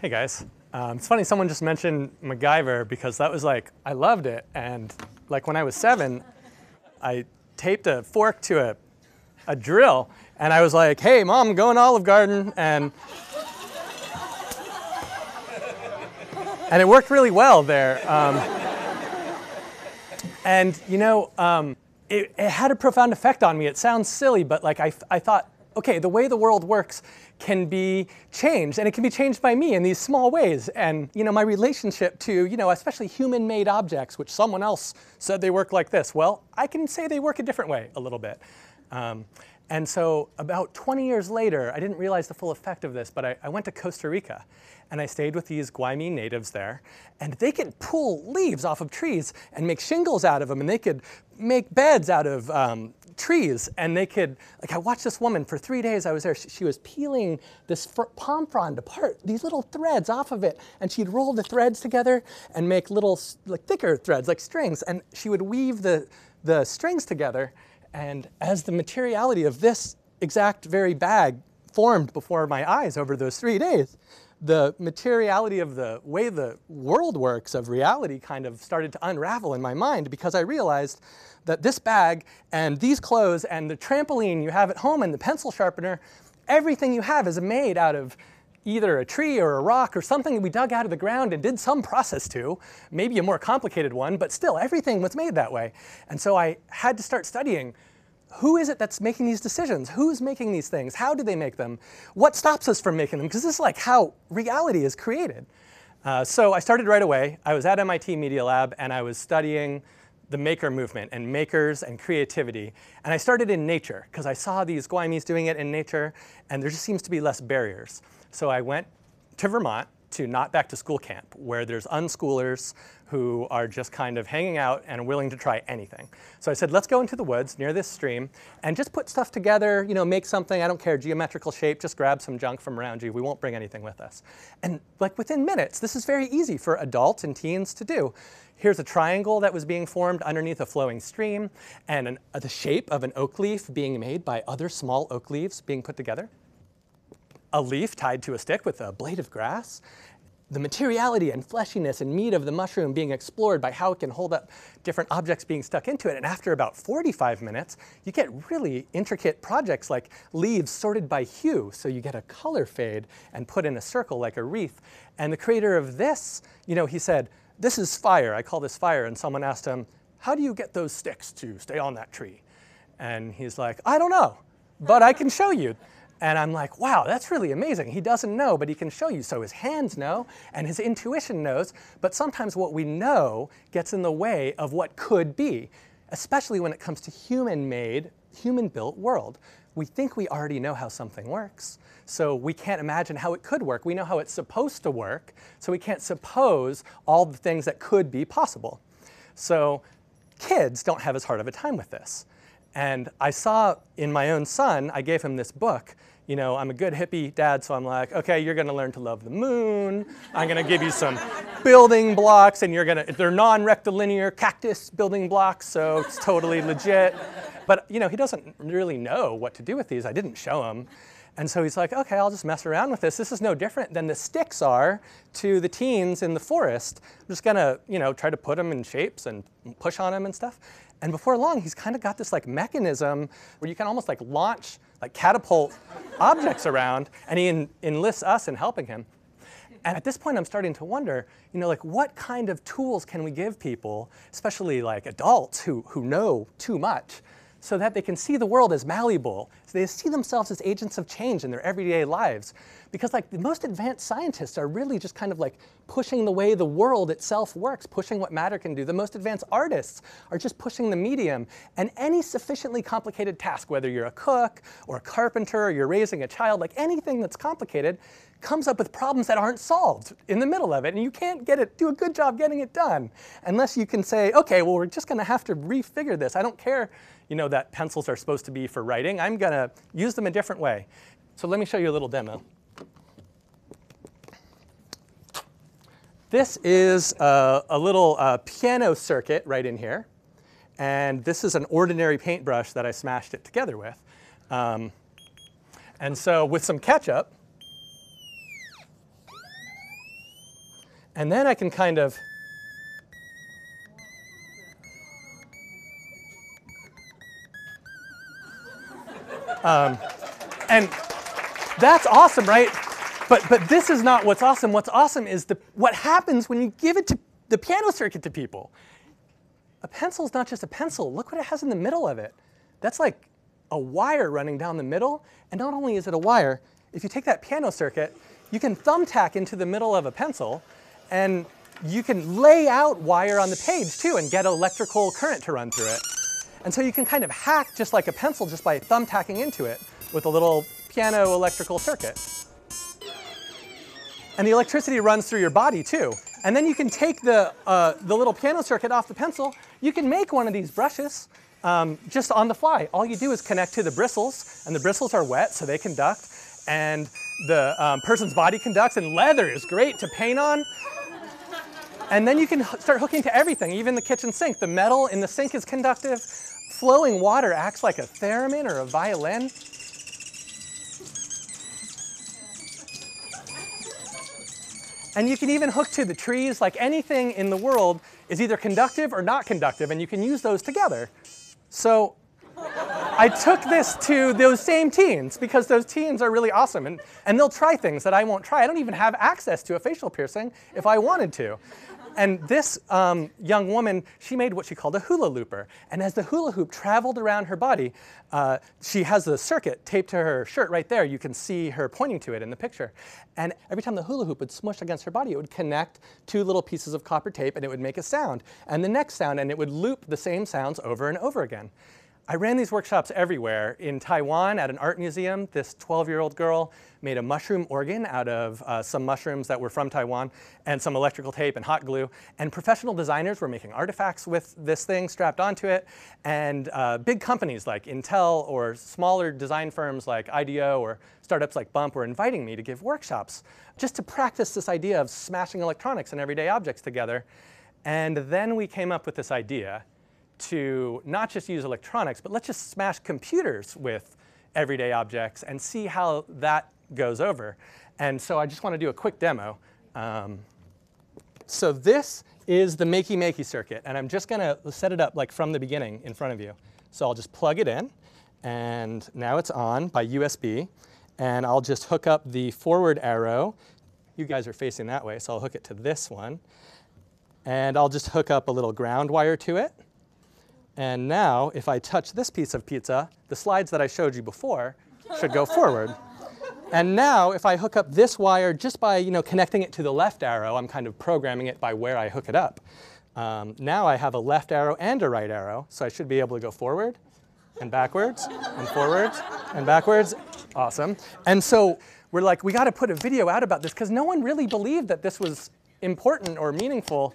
Hey guys. Um, it's funny, someone just mentioned MacGyver because that was like, I loved it. And like when I was seven, I taped a fork to a, a drill and I was like, hey, mom, going Olive Garden. And, and it worked really well there. Um, and you know, um, it, it, had a profound effect on me. It sounds silly, but like I, I thought, okay, the way the world works can be changed, and it can be changed by me in these small ways. And you know, my relationship to, you know, especially human-made objects, which someone else said they work like this. Well, I can say they work a different way a little bit. Um, and so about 20 years later, I didn't realize the full effect of this, but I, I went to Costa Rica and I stayed with these Guaymi natives there, and they could pull leaves off of trees and make shingles out of them, and they could make beds out of um, trees, and they could, like I watched this woman for three days I was there, she, she was peeling this palm frond apart, these little threads off of it, and she'd roll the threads together and make little, like thicker threads, like strings, and she would weave the, the strings together, and as the materiality of this exact very bag formed before my eyes over those three days, the materiality of the way the world works, of reality, kind of started to unravel in my mind because I realized that this bag and these clothes and the trampoline you have at home and the pencil sharpener, everything you have is made out of either a tree or a rock or something that we dug out of the ground and did some process to, maybe a more complicated one, but still everything was made that way. And so I had to start studying who is it that's making these decisions? Who's making these things? How do they make them? What stops us from making them? Because this is like how reality is created. Uh, so I started right away. I was at MIT Media Lab and I was studying the maker movement and makers and creativity. And I started in nature because I saw these Guaymis doing it in nature and there just seems to be less barriers. So I went to Vermont to Not Back to School Camp, where there's unschoolers who are just kind of hanging out and willing to try anything. So I said, let's go into the woods near this stream and just put stuff together, you know, make something, I don't care, geometrical shape, just grab some junk from around you. We won't bring anything with us. And like within minutes, this is very easy for adults and teens to do. Here's a triangle that was being formed underneath a flowing stream and an, uh, the shape of an oak leaf being made by other small oak leaves being put together a leaf tied to a stick with a blade of grass, the materiality and fleshiness and meat of the mushroom being explored by how it can hold up different objects being stuck into it. And after about 45 minutes, you get really intricate projects like leaves sorted by hue. So you get a color fade and put in a circle like a wreath. And the creator of this, you know, he said, this is fire. I call this fire. And someone asked him, how do you get those sticks to stay on that tree? And he's like, I don't know, but I can show you. And I'm like, wow, that's really amazing. He doesn't know, but he can show you. So his hands know and his intuition knows, but sometimes what we know gets in the way of what could be, especially when it comes to human-made, human-built world. We think we already know how something works, so we can't imagine how it could work. We know how it's supposed to work, so we can't suppose all the things that could be possible. So kids don't have as hard of a time with this. And I saw in my own son, I gave him this book. You know, I'm a good hippie dad, so I'm like, okay, you're gonna learn to love the moon. I'm gonna give you some building blocks, and you're gonna, they're non-rectilinear cactus building blocks, so it's totally legit. But, you know, he doesn't really know what to do with these. I didn't show him. And so he's like, okay, I'll just mess around with this. This is no different than the sticks are to the teens in the forest. I'm just gonna, you know, try to put them in shapes and push on them and stuff. And before long, he's kind of got this like mechanism where you can almost like launch, like catapult objects around, and he en enlists us in helping him. And at this point, I'm starting to wonder, you know, like what kind of tools can we give people, especially like adults who, who know too much, so that they can see the world as malleable, so they see themselves as agents of change in their everyday lives. Because like the most advanced scientists are really just kind of like pushing the way the world itself works, pushing what matter can do. The most advanced artists are just pushing the medium. And any sufficiently complicated task, whether you're a cook or a carpenter or you're raising a child, like anything that's complicated, comes up with problems that aren't solved in the middle of it, and you can't get it, do a good job getting it done unless you can say, okay, well, we're just going to have to refigure this. I don't care you know, that pencils are supposed to be for writing. I'm going to use them a different way. So let me show you a little demo. This is a, a little uh, Drawdio circuit right in here. And this is an ordinary paintbrush that I smashed it together with. Um, and so with some ketchup, And then I can kind of um, and that's awesome, right? But, but this is not what's awesome. What's awesome is the, what happens when you give it to the Drawdio circuit to people. A pencil is not just a pencil. Look what it has in the middle of it. That's like a wire running down the middle. And not only is it a wire, if you take that Drawdio circuit, you can thumbtack into the middle of a pencil and you can lay out wire on the page too and get electrical current to run through it. And so you can kind of hack just like a pencil just by thumbtacking into it with a little Drawdio electrical circuit. And the electricity runs through your body too. And then you can take the, uh, the little Drawdio circuit off the pencil. You can make one of these brushes um, just on the fly. All you do is connect to the bristles, and the bristles are wet, so they conduct. And the um, person's body conducts, and leather is great to paint on. And then you can start hooking to everything, even the kitchen sink. The metal in the sink is conductive. Flowing water acts like a theremin or a violin. And you can even hook to the trees, like anything in the world is either conductive or not conductive, and you can use those together. So I took this to those same teens because those teens are really awesome and, and they'll try things that I won't try. I don't even have access to a facial piercing if I wanted to. And this um, young woman, she made what she called a hula looper. And as the hula hoop traveled around her body, uh, she has a circuit taped to her shirt right there. You can see her pointing to it in the picture. And every time the hula hoop would smush against her body, it would connect two little pieces of copper tape and it would make a sound. And the next sound, and it would loop the same sounds over and over again. I ran these workshops everywhere. In Taiwan at an art museum, this 12-year-old girl made a mushroom organ out of uh, some mushrooms that were from Taiwan and some electrical tape and hot glue. And professional designers were making artifacts with this thing strapped onto it. And uh, big companies like Intel or smaller design firms like IDEO or startups like Bump were inviting me to give workshops just to practice this idea of smashing electronics and everyday objects together. And then we came up with this idea to not just use electronics, but let's just smash computers with everyday objects and see how that goes over. And so I just want to do a quick demo. Um, so this is the Makey Makey circuit, and I'm just going to set it up like from the beginning in front of you. So I'll just plug it in, and now it's on by USB, and I'll just hook up the forward arrow. You guys are facing that way, so I'll hook it to this one. And I'll just hook up a little ground wire to it. And now, if I touch this piece of pizza, the slides that I showed you before should go forward. And now, if I hook up this wire just by you know, connecting it to the left arrow, I'm kind of programming it by where I hook it up. Um, now I have a left arrow and a right arrow, so I should be able to go forward and backwards and forwards and backwards. Awesome. And so we're like, we got to put a video out about this because no one really believed that this was important or meaningful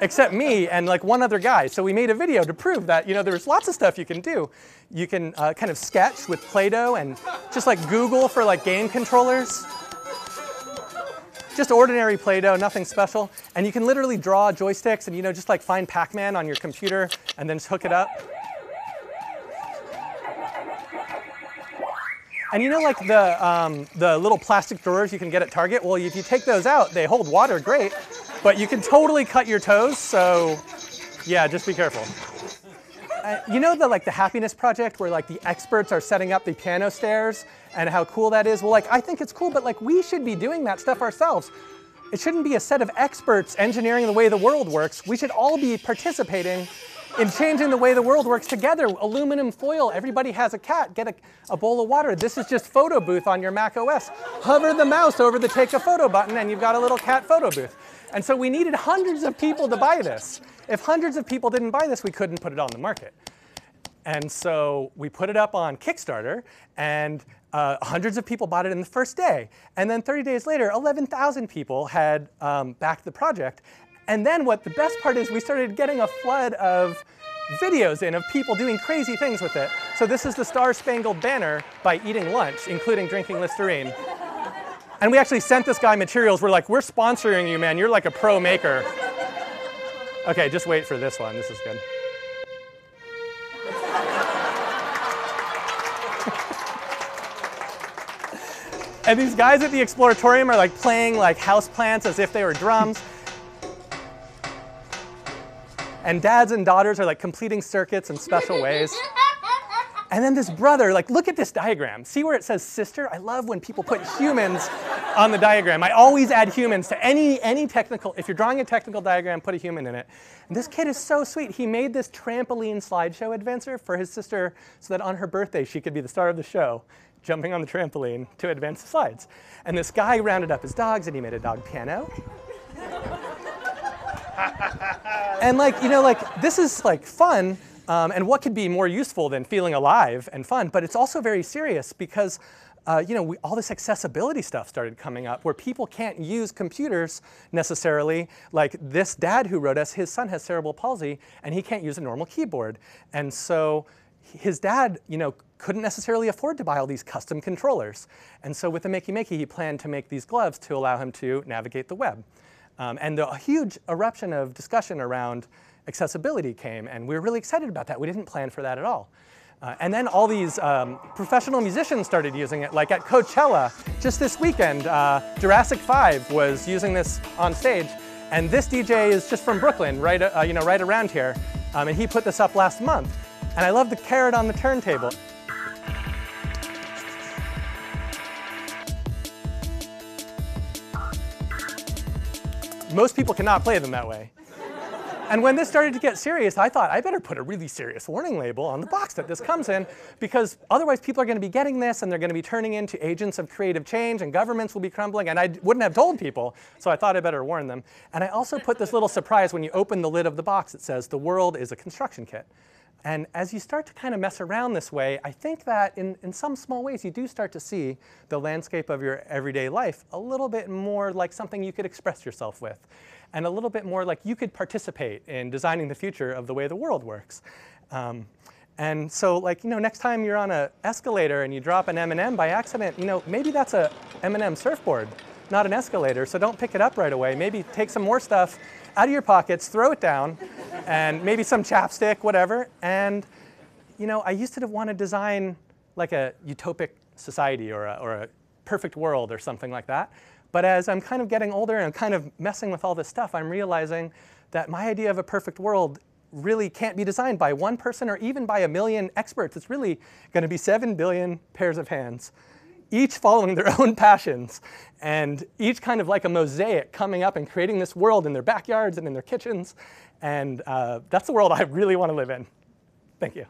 except me and like one other guy. So we made a video to prove that you know there's lots of stuff you can do. You can uh, kind of sketch with Play-Doh and just like Google for like game controllers. Just ordinary Play-Doh, nothing special. And you can literally draw joysticks and you know just like find Pac-Man on your computer and then just hook it up. And you know like the, um, the little plastic drawers you can get at Target? Well, if you take those out, they hold water great, but you can totally cut your toes, so yeah, just be careful. Uh, you know the like the happiness project where like the experts are setting up the piano stairs and how cool that is? Well, like I think it's cool, but like we should be doing that stuff ourselves. It shouldn't be a set of experts engineering the way the world works. We should all be participating in changing the way the world works together. Aluminum foil, everybody has a cat, get a, a, bowl of water. This is just photo booth on your Mac OS. Hover the mouse over the take a photo button and you've got a little cat photo booth. And so we needed hundreds of people to buy this. If hundreds of people didn't buy this, we couldn't put it on the market. And so we put it up on Kickstarter, and uh, hundreds of people bought it in the first day. And then 30 days later, 11,000 people had um, backed the project. And then what the best part is, we started getting a flood of videos in of people doing crazy things with it. So this is the Star Spangled Banner by eating lunch, including drinking Listerine. And we actually sent this guy materials. We're like, we're sponsoring you, man. You're like a pro maker. Okay, just wait for this one. This is good. and these guys at the Exploratorium are like playing like house plants as if they were drums. and dads and daughters are like completing circuits in special ways. And then this brother, like, look at this diagram. See where it says sister? I love when people put humans on the diagram. I always add humans to any, any technical, if you're drawing a technical diagram, put a human in it. And this kid is so sweet. He made this trampoline slideshow adventure for his sister so that on her birthday she could be the star of the show, jumping on the trampoline to advance the slides. And this guy rounded up his dogs and he made a dog piano. and like, you know, like, this is like fun, um, and what could be more useful than feeling alive and fun? But it's also very serious because uh, you know, we, all this accessibility stuff started coming up where people can't use computers necessarily. Like this dad who wrote us, his son has cerebral palsy and he can't use a normal keyboard. And so his dad, you know, couldn't necessarily afford to buy all these custom controllers. And so with the Makey Makey, he planned to make these gloves to allow him to navigate the web. Um, and a huge eruption of discussion around accessibility came, and we were really excited about that. We didn't plan for that at all. Uh, and then all these um, professional musicians started using it, like at Coachella just this weekend. Uh, Jurassic 5 was using this on stage, and this DJ is just from Brooklyn, right, uh, you know, right around here, um, and he put this up last month. And I love the carrot on the turntable. Most people cannot play them that way. And when this started to get serious, I thought I better put a really serious warning label on the box that this comes in because otherwise people are going to be getting this and they're going to be turning into agents of creative change and governments will be crumbling and I wouldn't have told people, so I thought I better warn them. And I also put this little surprise when you open the lid of the box, it says the world is a construction kit. And as you start to kind of mess around this way, I think that in, in some small ways you do start to see the landscape of your everyday life a little bit more like something you could express yourself with, and a little bit more like you could participate in designing the future of the way the world works. Um, and so like, you know, next time you're on an escalator and you drop an M&M by accident, you know, maybe that's a M&M surfboard, not an escalator, so don't pick it up right away. Maybe take some more stuff out of your pockets, throw it down, and maybe some chapstick, whatever. And you know, I used to want to design like a utopic society or a, or a perfect world or something like that. But as I'm kind of getting older and I'm kind of messing with all this stuff, I'm realizing that my idea of a perfect world really can't be designed by one person or even by a million experts. It's really going to be 7 billion pairs of hands each following their own passions, and each kind of like a mosaic coming up and creating this world in their backyards and in their kitchens. And uh, that's the world I really want to live in. Thank you.